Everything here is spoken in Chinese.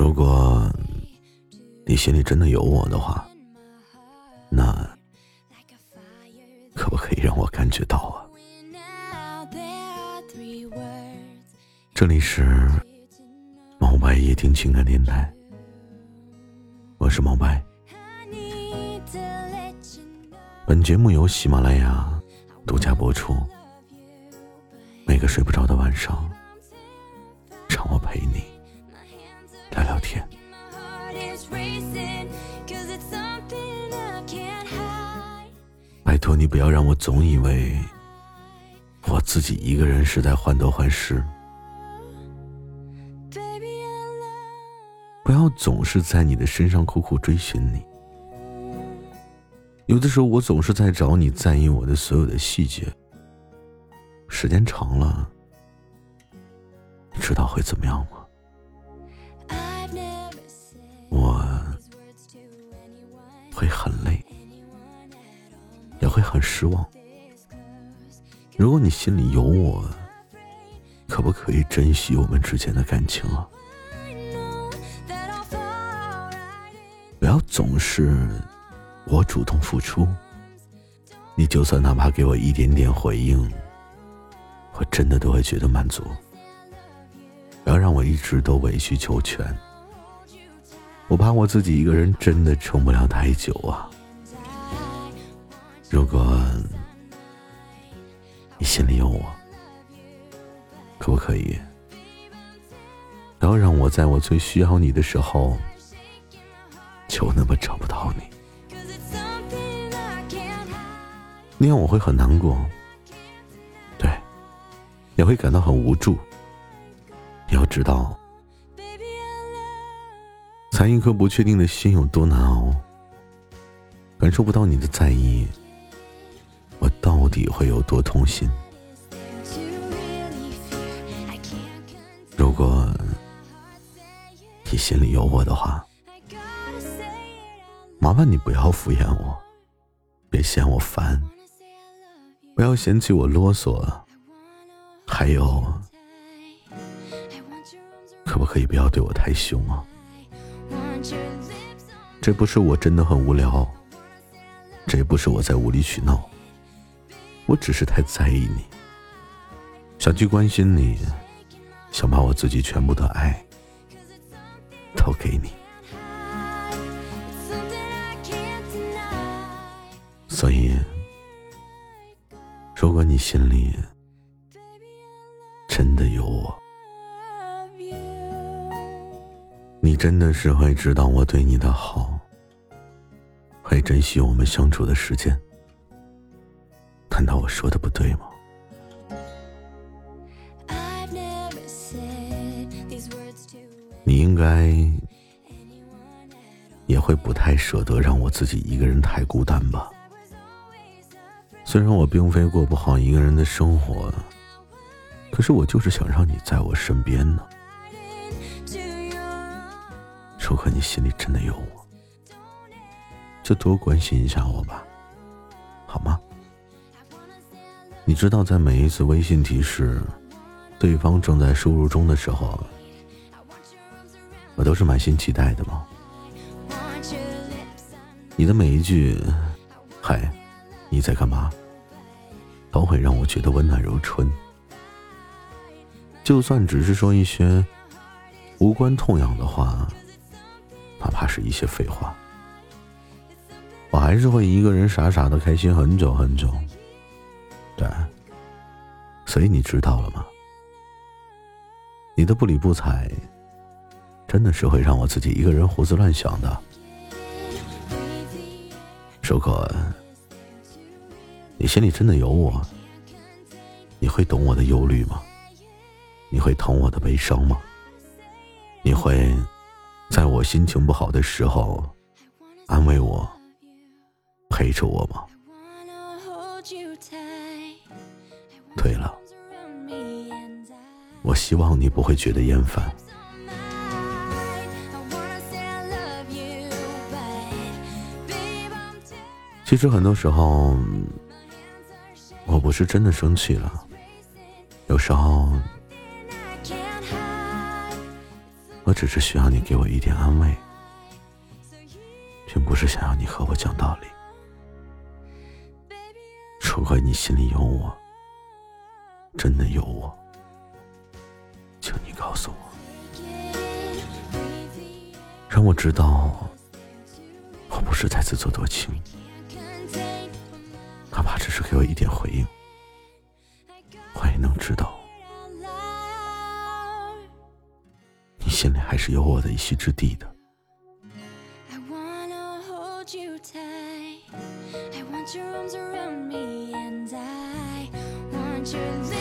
如果你心里真的有我的话，那可不可以让我感觉到啊？这里是毛白夜听情感电台，我是毛白。本节目由喜马拉雅独家播出。每个睡不着的晚上，让我陪你聊聊天。拜托你不要让我总以为我自己一个人是在患得患失，不要总是在你的身上苦苦追寻你。有的时候，我总是在找你在意我的所有的细节。时间长了，你知道会怎么样吗？很失望。如果你心里有我，可不可以珍惜我们之间的感情啊？不要总是我主动付出，你就算哪怕给我一点点回应。我真的都会觉得满足，不要让我一直都委曲求全。我怕我自己一个人真的撑不了太久啊！如果你心里有我，可不可以不要让我在我最需要你的时候就那么找不到你？那样我会很难过。对也会感到很无助。你要知道，藏一颗不确定的心有多难熬。感受不到你的在意，底会有多痛心？如果你心里有我的话，麻烦你不要敷衍我，别嫌我烦，不要嫌弃我啰嗦。还有，可不可以不要对我太凶啊？这不是我真的很无聊，这不是我在无理取闹，我只是太在意你，想去关心你，想把我自己全部的爱都给你，所以，如果你心里……真的有我，你真的是会知道我对你的好，会珍惜我们相处的时间。难道我说的不对吗？你应该也会不太舍得让我自己一个人太孤单吧？虽然我并非过不好一个人的生活。可是我就是想让你在我身边呢。如果你心里真的有我，就多关心一下我吧，你知道，在每一次微信提示对方正在输入中的时候，我都是满心期待的吗？你的每一句“嗨，你在干嘛”，都会让我觉得温暖如春。就算只是说一些无关痛痒的话，哪怕是一些废话，我还是会一个人傻傻的开心很久很久。对，所以你知道了吗？你的不理不睬，真的是会让我自己一个人胡思乱想的。如果你心里真的有我，你会懂我的忧虑吗？你会疼我的悲伤吗？你会在我心情不好的时候安慰我、陪着我吗？对了，我希望你不会觉得厌烦。其实很多时候，我不是真的生气了，有时候。我只是需要你给我一点安慰，并不是想要你和我讲道理。如果你心里有我，真的有我？请你告诉我。让我知道我不是在自作多情哪怕只是给我一点回应我也能知道你心里还是有我的一席之地的。I want your arms around me and i want your